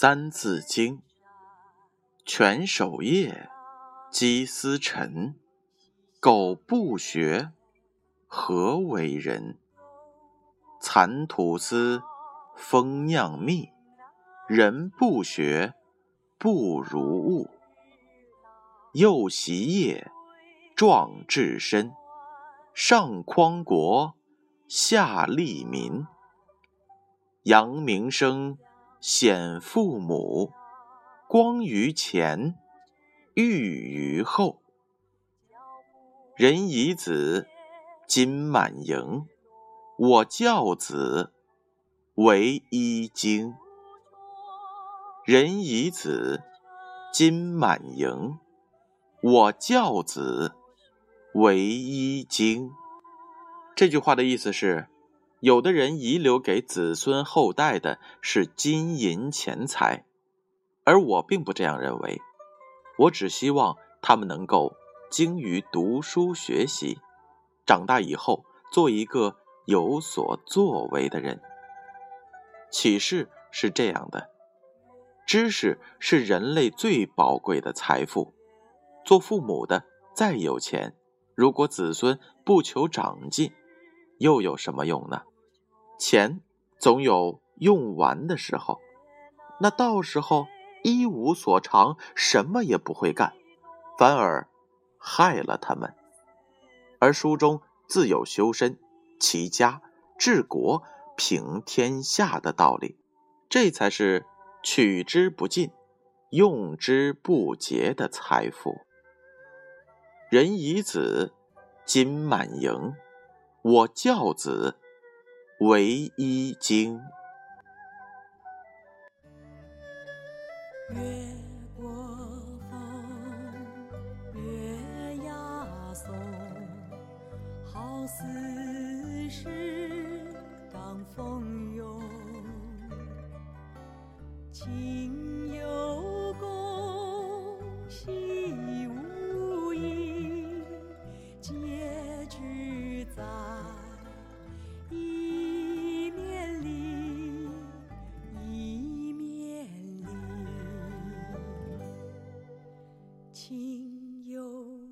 三字经》：犬守夜，鸡司晨。狗不学，何为人？蚕吐丝，蜂酿蜜。人不学，不如物。幼习业，壮志身。上匡国，下利民。扬名声，显父母。光于前，裕于后。人以子，金满盈。我教子，为一经。人以子，金满盈。我教子，为一经。这句话的意思是，有的人遗留给子孙后代的是金银钱财，而我并不这样认为。我只希望他们能够。精于读书学习，长大以后做一个有所作为的人。启示是这样的：知识是人类最宝贵的财富。做父母的再有钱，如果子孙不求长进，又有什么用呢？钱总有用完的时候，那到时候一无所长，什么也不会干，反而。害了他们，而书中自有修身、齐家、治国、平天下的道理，这才是取之不尽、用之不竭的财富。人以子，金满盈。我教子唯一经。月过风，月牙松，好似是当风涌。有。